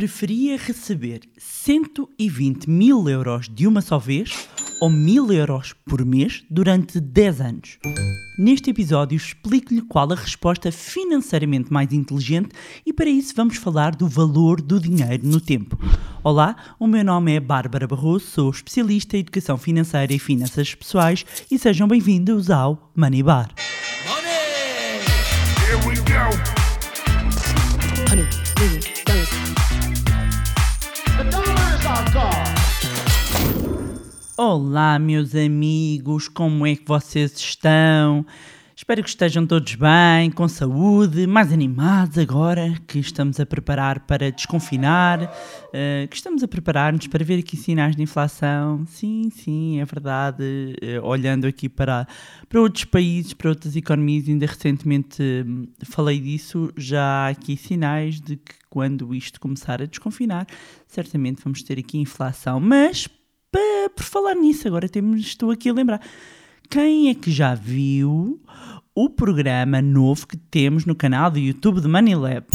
Preferia receber 120 mil euros de uma só vez ou mil euros por mês durante 10 anos? Neste episódio explico-lhe qual a resposta financeiramente mais inteligente e para isso vamos falar do valor do dinheiro no tempo. Olá, o meu nome é Bárbara Barroso, sou especialista em educação financeira e finanças pessoais e sejam bem-vindos ao Money Bar. Olá, meus amigos, como é que vocês estão? Espero que estejam todos bem, com saúde, mais animados agora que estamos a preparar para desconfinar, eh, que estamos a preparar-nos para ver aqui sinais de inflação. Sim, sim, é verdade. Eh, olhando aqui para, para outros países, para outras economias, ainda recentemente hum, falei disso, já há aqui sinais de que quando isto começar a desconfinar, certamente vamos ter aqui inflação. Mas, por falar nisso, agora temos, estou aqui a lembrar. Quem é que já viu o programa novo que temos no canal do YouTube de Moneylab?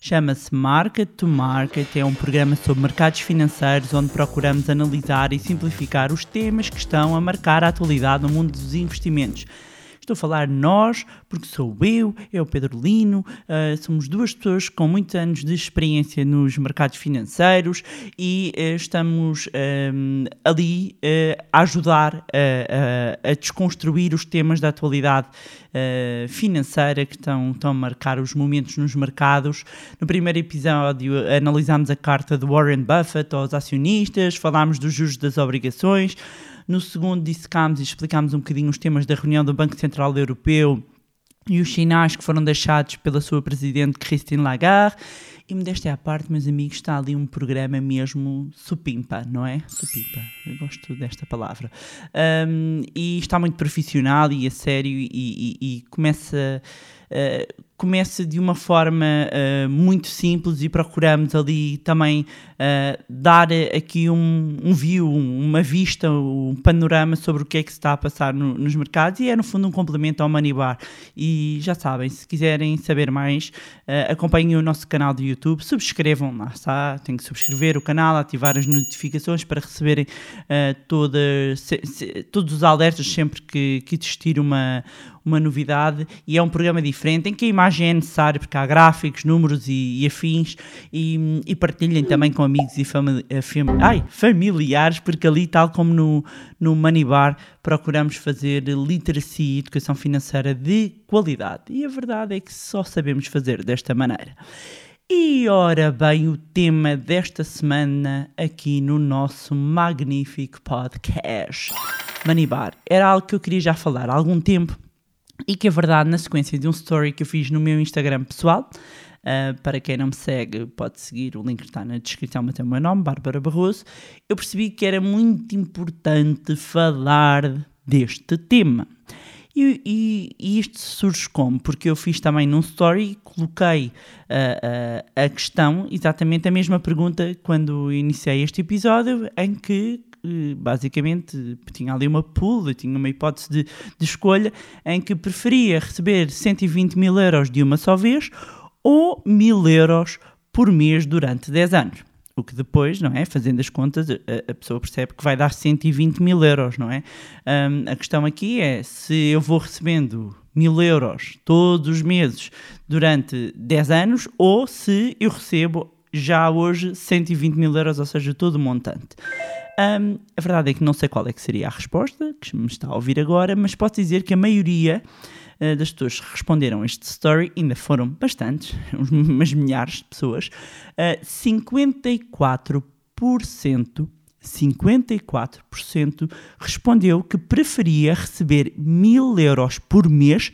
Chama-se Market to Market, é um programa sobre mercados financeiros onde procuramos analisar e simplificar os temas que estão a marcar a atualidade no mundo dos investimentos. Estou a falar nós, porque sou eu, é o Pedro Lino, ah, somos duas pessoas com muitos anos de experiência nos mercados financeiros e ah, estamos ahm, ali ah, a ajudar a, a- a desconstruir os temas da atualidade ah, financeira que estão, estão a marcar os momentos nos mercados. No primeiro episódio analisámos a carta de Warren Buffett aos acionistas, falámos dos juros das obrigações. No segundo, dissecámos e explicámos um bocadinho os temas da reunião do Banco Central Europeu e os sinais que foram deixados pela sua presidente Christine Lagarde. E modéstia à parte, meus amigos, está ali um programa mesmo supimpa, não é? Supimpa, eu gosto desta palavra. Um, e está muito profissional e a sério e, e- e começa, uh, começa de uma forma uh, muito simples e procuramos ali também uh, dar aqui um, um view, um- uma vista, um panorama sobre o que é que se está a passar no- nos mercados e é no fundo um complemento ao Money Bar. E já sabem, se quiserem saber mais, uh, acompanhem o nosso canal do YouTube, subscrevam, lá está, tem que subscrever o canal, ativar as notificações para receberem todas, se- se- todos os alertas sempre que, que existir uma, uma novidade e é um programa diferente em que a imagem é necessária porque há gráficos, números e, e afins e, e partilhem também com amigos e eh, fam- ai, familiares porque ali tal como no, no Money Bar procuramos fazer literacia e educação financeira de qualidade e a verdade é que só sabemos fazer desta maneira. E ora bem, o tema desta semana aqui no nosso magnífico podcast Money Bar era algo que eu queria já falar há algum tempo e que a verdade, na sequência de um story que eu fiz no meu Instagram pessoal, ah, para quem não me segue, pode seguir, o link está na descrição, mas tem o meu nome, Bárbara Barroso, eu percebi que era muito importante falar deste tema. E, e- e isto surge como? Porque eu fiz também num story e coloquei ah, ah, a questão, exatamente a mesma pergunta quando iniciei este episódio, em que basicamente tinha ali uma pool, tinha uma hipótese de, de escolha em que preferia receber 120 mil euros de uma só vez ou mil euros por mês durante 10 anos. O que depois, não é? Fazendo as contas, a, a pessoa percebe que vai dar 120 mil euros, não é? Hum, a questão aqui é se eu vou recebendo mil euros todos os meses durante 10 anos ou se eu recebo já hoje 120 mil euros, ou seja, todo o montante. Hum, a verdade é que não sei qual é que seria a resposta que me está a ouvir agora, mas posso dizer que a maioria eh, das pessoas que responderam este story, ainda foram bastantes, umas milhares de pessoas, eh, 54%, 54% respondeu que preferia receber mil euros por mês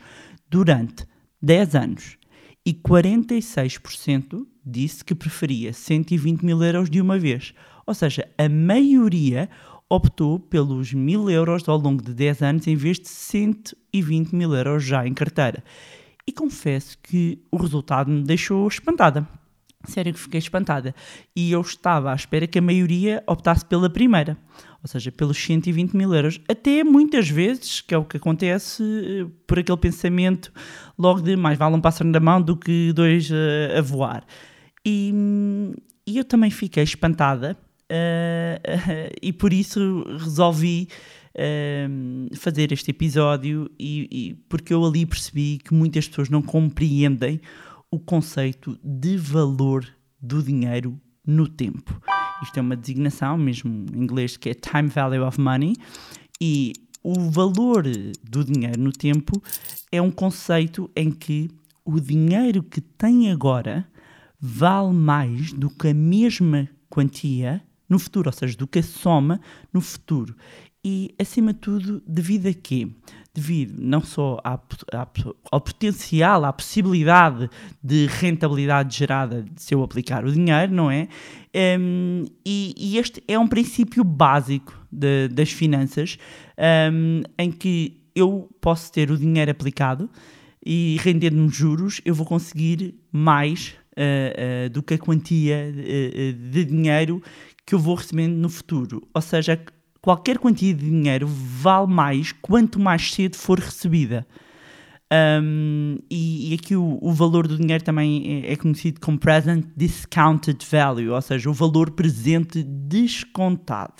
durante 10 anos e 46% disse que preferia 120 mil euros de uma vez. Ou seja, a maioria optou pelos mil euros ao longo de 10 anos em vez de 120 mil euros já em carteira. E confesso que o resultado me deixou espantada. Sério que fiquei espantada. E eu estava à espera que a maioria optasse pela primeira, ou seja, pelos 120 mil euros. Até muitas vezes, que é o que acontece, eh, por aquele pensamento logo de mais vale um pássaro na mão do que dois eh, a voar. E, hum, e eu também fiquei espantada uh, e por isso resolvi uh, fazer este episódio e, e, porque eu ali percebi que muitas pessoas não compreendem o conceito de valor do dinheiro no tempo. Isto é uma designação, mesmo em inglês, que é Time Value of Money, e o valor do dinheiro no tempo é um conceito em que o dinheiro que tem agora vale mais do que a mesma quantia no futuro, ou seja, do que soma no futuro. E, acima de tudo, devido a quê? Devido não só à, à, ao potencial, à possibilidade de rentabilidade gerada se eu aplicar o dinheiro, não é? Um, e, e, este é um princípio básico de, das finanças, um, em que eu posso ter o dinheiro aplicado e rendendo-me juros, eu vou conseguir mais uh, uh, do que a quantia uh, de dinheiro que eu vou recebendo no futuro. Ou seja, qualquer quantia de dinheiro vale mais quanto mais cedo for recebida. Um, e, e, aqui o, o, valor do dinheiro também é, é, conhecido como present discounted value, ou seja, o valor presente descontado.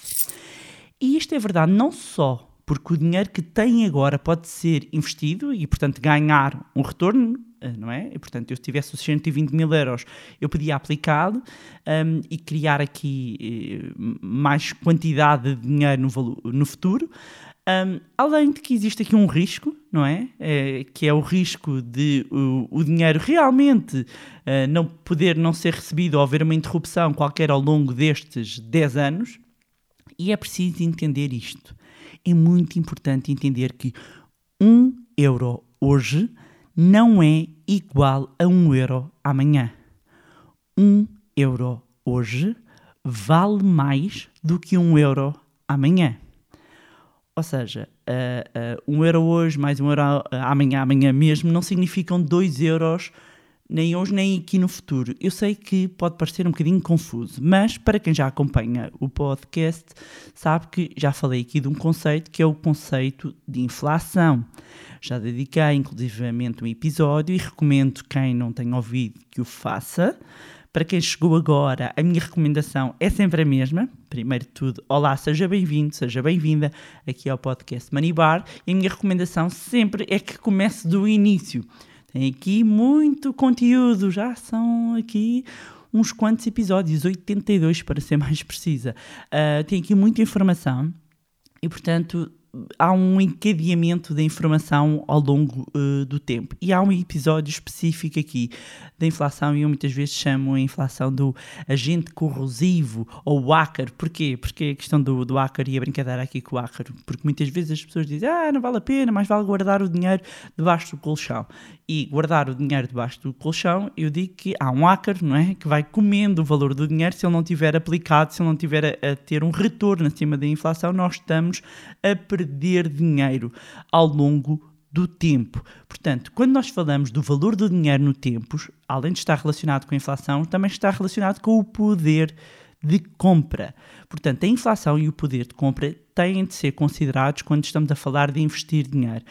E isto é verdade não só porque o dinheiro que tem agora pode ser investido e, portanto, ganhar um retorno, eh, não é? E, portanto, eu se tivesse os 120 mil euros, eu podia aplicá-lo um, e criar aqui uh, mais quantidade de dinheiro no, no futuro. Um, além de que existe aqui um risco, não é? é que é o risco de o, o dinheiro realmente uh, não poder não ser recebido ou haver uma interrupção qualquer ao longo destes 10 anos. E é preciso entender isto é muito importante entender que um euro hoje não é igual a um euro amanhã. Um euro hoje vale mais do que um euro amanhã. Ou seja, uh, uh, um euro hoje mais um euro amanhã, amanhã mesmo, não significam dois euros nem hoje nem aqui no futuro. Eu sei que pode parecer um bocadinho confuso, mas para quem já acompanha o podcast, sabe que já falei aqui de um conceito que é o conceito de inflação. Já dediquei inclusivamente um episódio e recomendo quem não tem ouvido que o faça. Para quem chegou agora, a minha recomendação é sempre a mesma. Primeiro de tudo, olá, seja bem-vindo, seja bem-vinda aqui ao podcast Money Bar. E a minha recomendação sempre é que comece do início tem aqui muito conteúdo, já são aqui uns quantos episódios, 82 para ser mais precisa. Uh, tem aqui muita informação e, portanto, há um encadeamento da informação ao longo uh, do tempo. E há um episódio específico aqui da inflação, e eu muitas vezes chamo a inflação do agente corrosivo ou ácaro. Porquê? Porque a questão do, do ácaro e a brincadeira aqui com o ácaro. Porque muitas vezes as pessoas dizem, ah, não vale a pena, mais vale guardar o dinheiro debaixo do colchão. E guardar o dinheiro debaixo do colchão, eu digo que há um ácaro, não é? Que vai comendo o valor do dinheiro se ele não tiver aplicado, se ele não tiver a, a ter um retorno acima da inflação, nós estamos a perder dinheiro ao longo do tempo. Portanto, quando nós falamos do valor do dinheiro no tempo, além de estar relacionado com a inflação, também está relacionado com o poder de compra. Portanto, a inflação e o poder de compra têm de ser considerados quando estamos a falar de investir dinheiro.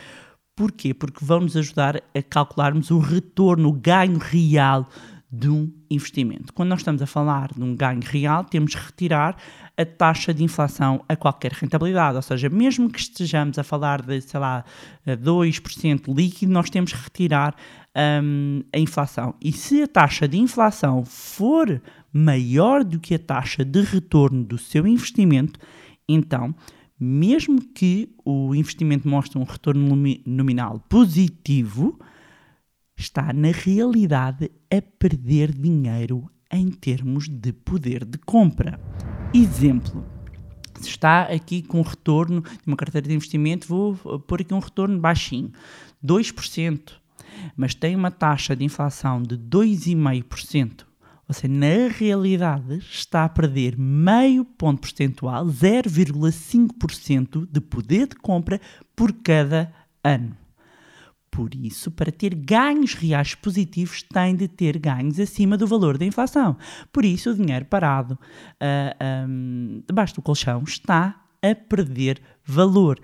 Porquê? Porque vão nos ajudar a calcularmos o retorno, o ganho real de um investimento. Quando nós estamos a falar de um ganho real, temos que retirar a taxa de inflação a qualquer rentabilidade, ou seja, mesmo que estejamos a falar de, sei lá, 2% líquido, nós temos que retirar um, a inflação. E se a taxa de inflação for maior do que a taxa de retorno do seu investimento, então, mesmo que o investimento mostre um retorno nominal positivo, está na realidade a perder dinheiro em termos de poder de compra. Exemplo. Se está aqui com retorno de uma carteira de investimento, vou pôr aqui um retorno baixinho, 2%, mas tem uma taxa de inflação de 2,5%. Ou seja, na realidade está a perder meio ponto percentual, 0,5% de poder de compra por cada ano. Por isso, para ter ganhos reais positivos, tem de ter ganhos acima do valor da inflação. Por isso, o dinheiro parado uh, ah, um, debaixo do colchão está a perder valor.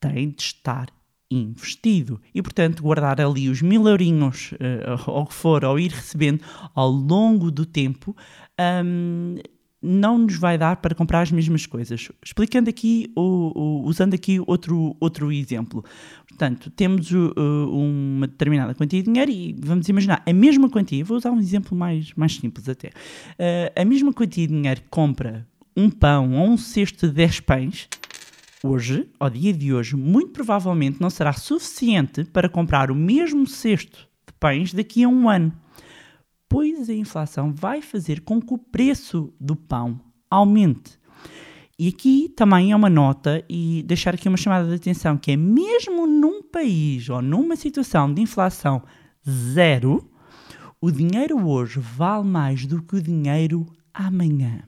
Tem de estar investido. E, portanto, guardar ali os mil eurinhos, uh, ou o que for, ou ir recebendo ao longo do tempo, um, não nos vai dar para comprar as mesmas coisas. Explicando aqui, usando aqui outro, outro exemplo. Portanto, temos uh, uma determinada quantia de dinheiro e vamos imaginar a mesma quantia, vou usar um exemplo mais, mais simples até. Uh, a mesma quantia de dinheiro que compra um pão ou um cesto de 10 pães, hoje, ao dia de hoje, muito provavelmente não será suficiente para comprar o mesmo cesto de pães daqui a um ano pois a inflação vai fazer com que o preço do pão aumente. E aqui também é uma nota e deixar aqui uma chamada de atenção que é mesmo num país ou numa situação de inflação zero, o dinheiro hoje vale mais do que o dinheiro amanhã.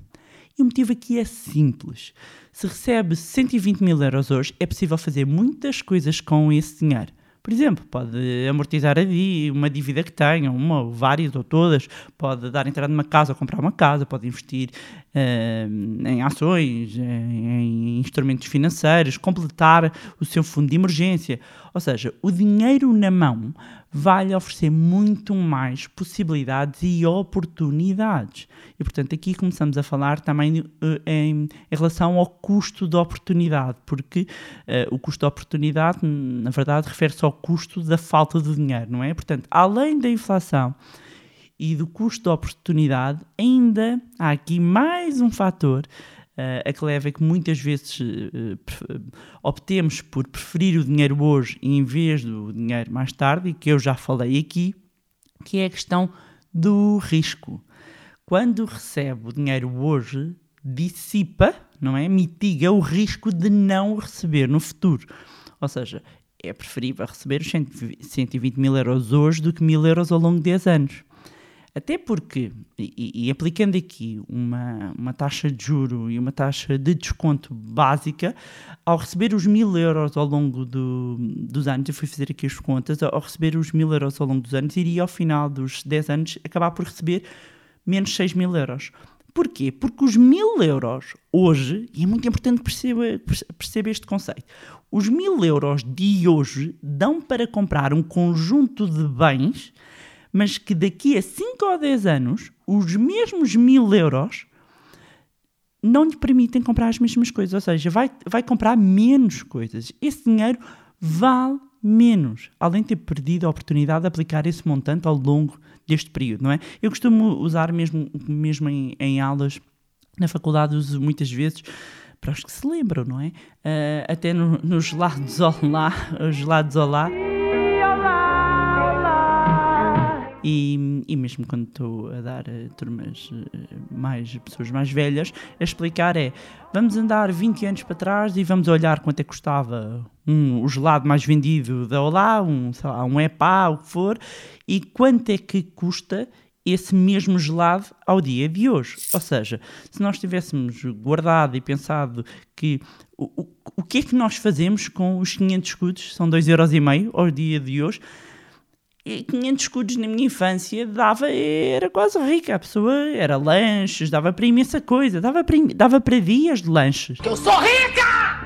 E o motivo aqui é simples. Se recebe 120 mil euros hoje, é possível fazer muitas coisas com esse dinheiro. Por exemplo, pode amortizar uma dívida que tenha, uma ou várias ou todas, pode dar entrada numa casa ou comprar uma casa, pode investir uh, em ações, em, em instrumentos financeiros, completar o seu fundo de emergência. Ou seja, o dinheiro na mão vai lhe oferecer muito mais possibilidades e oportunidades. E, portanto, aqui começamos a falar também uh, em, em, relação ao custo da oportunidade, porque uh, o custo da oportunidade, na verdade, refere-se ao custo da falta de dinheiro, não é? Portanto, além da inflação e do custo da oportunidade, ainda há aqui mais um fator a que leva é que muitas vezes uh, optemos por preferir o dinheiro hoje em vez do dinheiro mais tarde, e que eu já falei aqui, que é a questão do risco. Quando recebe o dinheiro hoje, dissipa, não é? Mitiga o risco de não receber no futuro. Ou seja, é preferível receber os 120 mil euros hoje do que mil euros ao longo de 10 anos. Até porque, e, e, aplicando aqui uma, uma taxa de juro e uma taxa de desconto básica, ao receber os mil euros ao longo do, dos anos, eu fui fazer aqui as contas, ao receber os mil euros ao longo dos anos, iria ao final dos 10 anos acabar por receber menos 6 mil euros. Porquê? Porque os mil euros hoje, e é muito importante perceber, perceber este conceito, os mil euros de hoje dão para comprar um conjunto de bens mas que daqui a 5 ou 10 anos, os mesmos mil euros não lhe permitem comprar as mesmas coisas, ou seja, vai, vai comprar menos coisas. Esse dinheiro vale menos, além de ter perdido a oportunidade de aplicar esse montante ao longo deste período, não é? Eu costumo usar mesmo, mesmo em, em aulas na faculdade, uso muitas vezes para os que se lembram, não é? Uh, até no, nos gelados olá, os gelados olá. E, e mesmo quando estou a dar a turmas eh, mais, pessoas mais velhas, a explicar é, vamos andar 20 anos para trás e vamos olhar quanto é que custava um, o gelado mais vendido da Olá, um, sei lá, um EPA, o que for, e quanto é que custa esse mesmo gelado ao dia de hoje. Ou seja, se nós tivéssemos guardado e pensado que o, o, o que é que nós fazemos com os 500 escudos, são 2,5€ ao dia de hoje, 500 escudos na minha infância dava, era quase rica. A pessoa era lanches, dava para imensa coisa, dava para, dava para dias de lanches. Eu sou rica!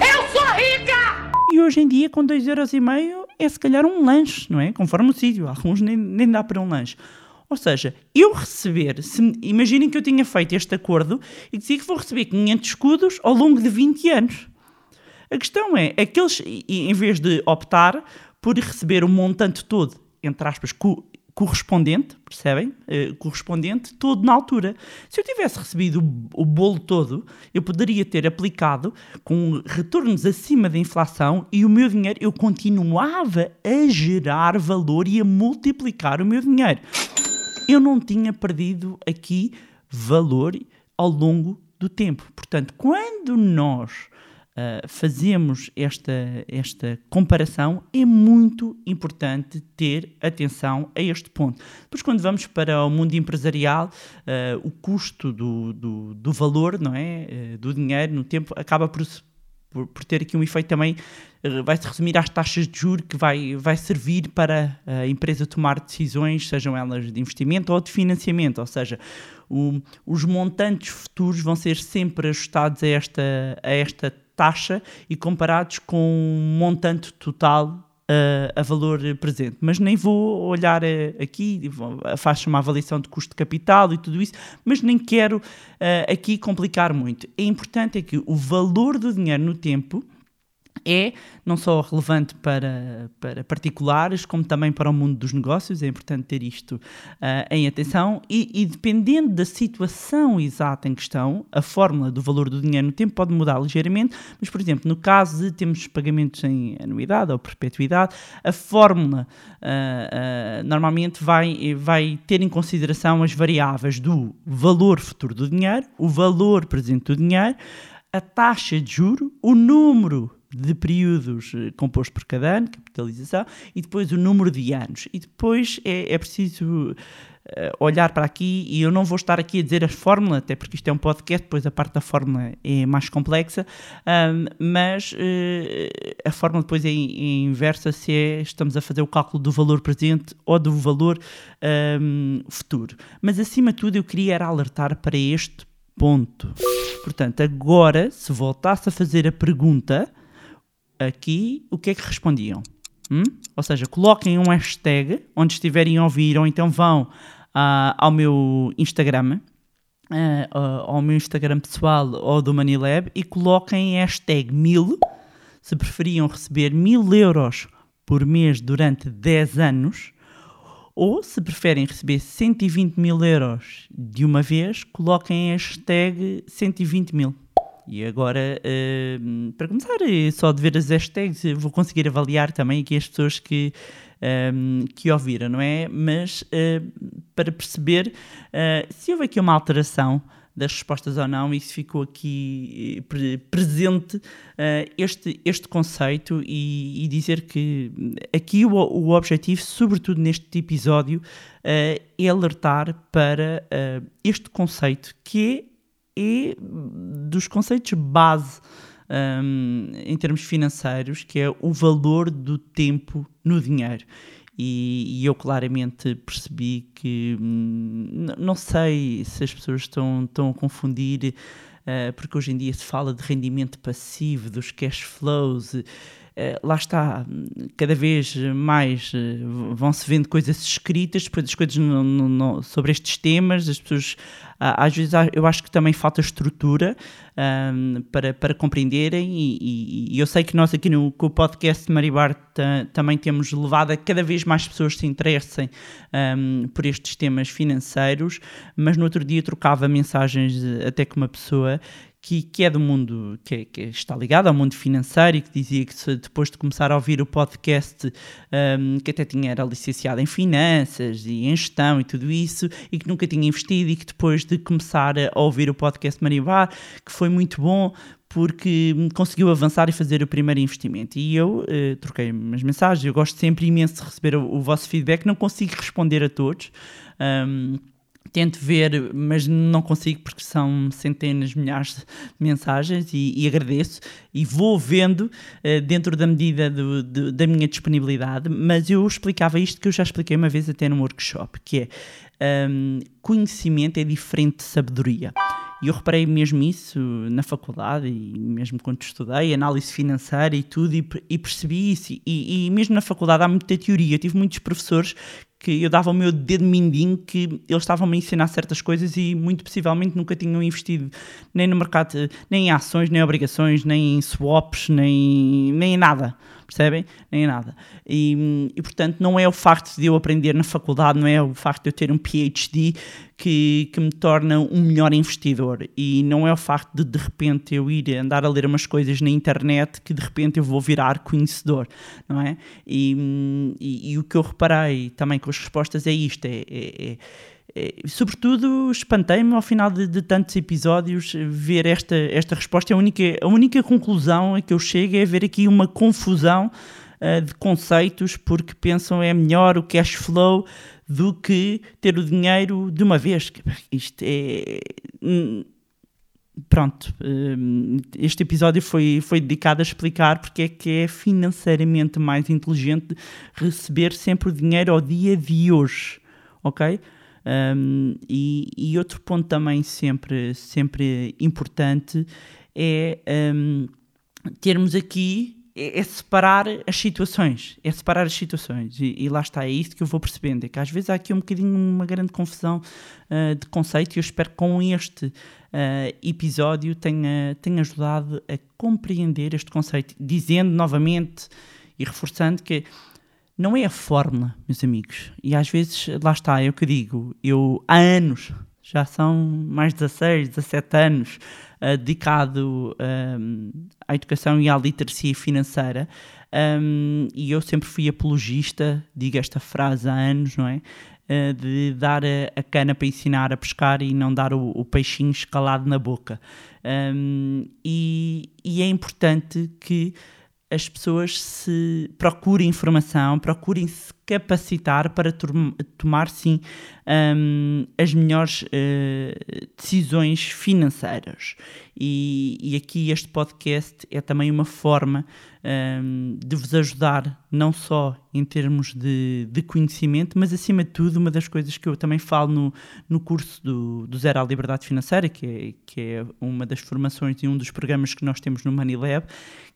Eu sou rica! E hoje em dia, com 2,5€ é se calhar um lanche, não é? Conforme o sítio, alguns nem, nem dá para um lanche. Ou seja, eu receber, se, imaginem que eu tinha feito este acordo e dizia que vou receber 500 escudos ao longo de 20 anos. A questão é, aqueles, em vez de optar por receber o montante todo, entre aspas, co correspondente, percebem? Uh, correspondente todo na altura. Se eu tivesse recebido o, o, bolo todo, eu poderia ter aplicado com retornos acima da inflação e o meu dinheiro, eu continuava a gerar valor e a multiplicar o meu dinheiro. Eu não tinha perdido aqui valor ao longo do tempo. Portanto, quando nós uh, fazemos esta, esta comparação, é muito importante ter atenção a este ponto. Depois, quando vamos para o mundo empresarial, uh, o custo do, do, do, valor, não é? Uh, do dinheiro no tempo, acaba por, por, por ter aqui um efeito também vai se resumir às taxas de juros que vai, vai servir para a empresa tomar decisões, sejam elas de investimento ou de financiamento, ou seja, o, os montantes futuros vão ser sempre ajustados a esta, a esta taxa e comparados com um montante total a, a valor presente. Mas nem vou olhar aqui, faço uma avaliação de custo de capital e tudo isso, mas nem quero aqui complicar muito. É importante é que o valor do dinheiro no tempo é não só relevante para, para particulares, como também para o mundo dos negócios. É importante ter isto uh, em atenção. E, e, dependendo da situação exata em questão, a fórmula do valor do dinheiro no tempo pode mudar ligeiramente. Mas, por exemplo, no caso de termos pagamentos em anuidade ou perpetuidade, a fórmula uh, uh, normalmente vai, vai ter em consideração as variáveis do valor futuro do dinheiro, o valor presente do dinheiro, a taxa de juro, o número de períodos eh, composto por cada ano, capitalização, e depois o número de anos. E depois é, é preciso uh, olhar para aqui, e eu não vou estar aqui a dizer a fórmula, até porque isto é um podcast, depois a parte da fórmula é mais complexa, mas uh, a fórmula depois é, inversa se é, estamos a fazer o cálculo do valor presente ou do valor um, futuro. Mas acima de tudo eu queria alertar para este ponto. Portanto, agora, se voltasse a fazer a pergunta, aqui, o que é que respondiam? Hum? Ou seja, coloquem um hashtag onde estiverem a ouvir, ou então vão uh, ao meu Instagram, uh, ao meu Instagram pessoal ou do Manilab e coloquem hashtag 1000 se preferiam receber 1000 euros por mês durante 10 anos ou se preferem receber 120 mil euros de uma vez, coloquem hashtag 120 mil. E agora, uh, para começar, é só de ver as hashtags, vou conseguir avaliar também aqui as pessoas que, um, que ouviram, não é? Mas uh, para perceber uh, se houve aqui uma alteração das respostas ou não, e se ficou aqui presente este, este conceito e, e, dizer que aqui o, o objetivo, sobretudo neste episódio, é alertar para este conceito que é e dos conceitos base um, em termos financeiros, que é o valor do tempo no dinheiro. E, e eu claramente percebi que hum, não sei se as pessoas estão, estão a confundir, uh, porque hoje em dia se fala de rendimento passivo, dos cash flows. Uh, lá está, cada vez mais uh, vão-se vendo coisas escritas, depois as coisas no, no, no, sobre estes temas, as pessoas às vezes eu acho que também falta estrutura um, para, para compreenderem e, e, e, eu sei que nós aqui no com o podcast de Maribar também temos levado a cada vez mais pessoas se interessem um, por estes temas financeiros, mas no outro dia trocava mensagens até com uma pessoa que, que é do mundo, que, que, está ligado ao mundo financeiro e que dizia que depois de começar a ouvir o podcast, um, que até tinha, era licenciado em finanças e em gestão e tudo isso, e que nunca tinha investido e que depois de começar a ouvir o podcast Maribar, que foi muito bom porque conseguiu avançar e fazer o primeiro investimento. E eu uh, troquei umas mensagens, eu gosto sempre imenso de receber o, o vosso feedback, não consigo responder a todos. Um, tento ver, mas não consigo porque são centenas, milhares de mensagens e, e agradeço e vou vendo uh, dentro da medida do, do, da minha disponibilidade, mas eu explicava isto que eu já expliquei uma vez até num workshop, que é um, conhecimento é diferente de sabedoria. E eu reparei mesmo isso na faculdade e mesmo quando estudei, análise financeira e tudo, e, e percebi isso. E, e, mesmo na faculdade há muita teoria. Eu tive muitos professores que eu dava o meu dedo mindinho que eles estavam a ensinar certas coisas e muito possivelmente nunca tinham investido nem no mercado, nem em ações, nem em obrigações, nem em swaps, nem, nem em nada percebem? Nem nada. E, e, portanto, não é o facto de eu aprender na faculdade, não é o facto de eu ter um PhD que, que me torna um melhor investidor. E não é o facto de de repente eu ir andar a ler umas coisas na internet que de repente eu vou virar conhecedor, não é? E, e, e o que eu reparei também com as respostas é isto: é, é, é sobretudo espantei-me ao final de, de, tantos episódios ver esta, esta resposta. A única, a única conclusão a que eu chego é ver aqui uma confusão uh, de conceitos, porque pensam é melhor o cash flow do que ter o dinheiro de uma vez. Isto é. Hum, pronto, este episódio foi, foi dedicado a explicar porque é que é financeiramente mais inteligente receber sempre o dinheiro ao dia de hoje, ok? Um, e, e, outro ponto também sempre, sempre importante é um, termos aqui é, é separar as situações, é separar as situações. E, e, lá está, é isso que eu vou percebendo, é que às vezes há aqui um bocadinho uma grande confusão uh, de conceito e eu espero que com este uh, episódio tenha, tenha ajudado a compreender este conceito, dizendo novamente e reforçando que não é a fórmula, meus amigos, e às vezes, lá está, é o que digo, eu há anos, já são mais de 16, 17 anos, uh, dedicado um, à educação e à literacia financeira. Um, e eu sempre fui apologista, digo esta frase há anos, não é? Uh, de dar a, a, cana para ensinar a pescar e não dar o, o peixinho escalado na boca. Um, e, e é importante que as pessoas se procurem informação, procurem se capacitar para tomar, sim, um, as melhores uh, decisões financeiras. E, e, aqui este podcast é também uma forma um, de vos ajudar, não só em termos de, de, conhecimento, mas acima de tudo, uma das coisas que eu também falo no, no curso do, do Zero à Liberdade Financeira, que é, que é uma das formações e um dos programas que nós temos no Money Lab,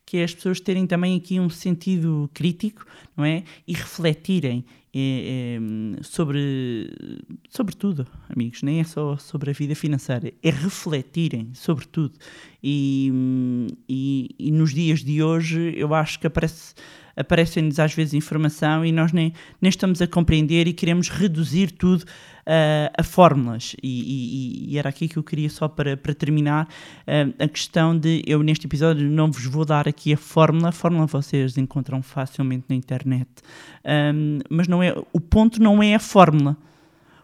que é as pessoas terem também aqui um sentido crítico, não é? E refletirem é, é, sobre, sobre tudo, amigos, nem é só sobre a vida financeira, é refletirem sobre tudo. E, e, e nos dias de hoje eu acho que aparece aparecem-nos às vezes informação e nós nem, nem estamos a compreender e queremos reduzir tudo uh, a fórmulas. E, e, e, era aqui que eu queria só para, para terminar uh, a questão de eu neste episódio não vos vou dar aqui a fórmula, a fórmula vocês encontram facilmente na internet, um, mas não é, o ponto não é a fórmula.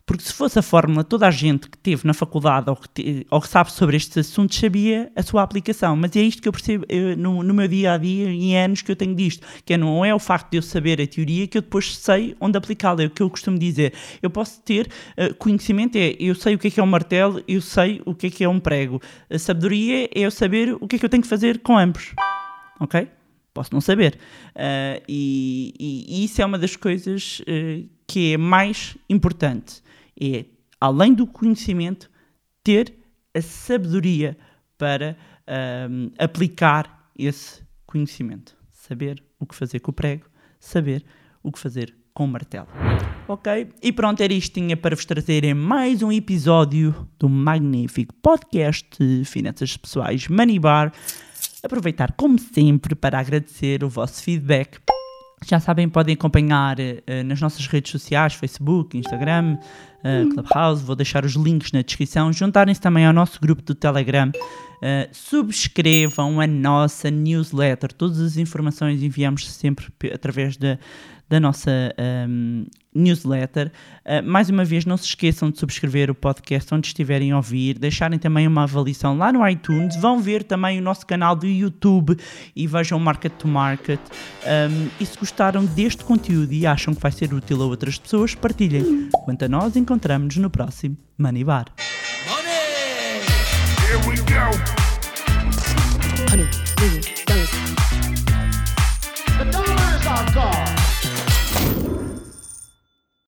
Porque se fosse a fórmula, toda a gente que teve na faculdade ou que, te, ou que sabe sobre estes assuntos sabia a sua aplicação. Mas é isto que eu percebo eu, no, no, meu dia a dia em anos que eu tenho disto. Que é, não é o facto de eu saber a teoria que eu depois sei onde aplicá-la. É o que eu costumo dizer. Eu posso ter uh, conhecimento, é eu sei o que é que é um martelo, eu sei o que é que é um prego. A sabedoria é eu saber o que é que eu tenho que fazer com ambos. Ok? Posso não saber. Uh, e, e, isso é uma das coisas uh, que é mais importante é, além do conhecimento, ter a sabedoria para um, aplicar esse conhecimento. Saber o que fazer com o prego, saber o que fazer com o martelo. Ok? E pronto, era isto tinha para vos trazer em mais um episódio do magnífico podcast de Finanças Pessoais Money Bar. Aproveitar, como sempre, para agradecer o vosso feedback já sabem, podem acompanhar uh, nas nossas redes sociais, Facebook, Instagram, uh, Clubhouse. Vou deixar os links na descrição. Juntarem-se também ao nosso grupo do Telegram. Uh, subscrevam a nossa newsletter. Todas as informações enviamos sempre através da, da nossa um, newsletter. Uh, mais uma vez, não se esqueçam de subscrever o podcast onde estiverem a ouvir, deixarem também uma avaliação lá no iTunes, vão ver também o nosso canal do YouTube e vejam Market to Market. Um, e se gostaram deste conteúdo e acham que vai ser útil a outras pessoas, partilhem. Quanto a nós, encontramos-nos no próximo Money Bar. Here we go. Honey.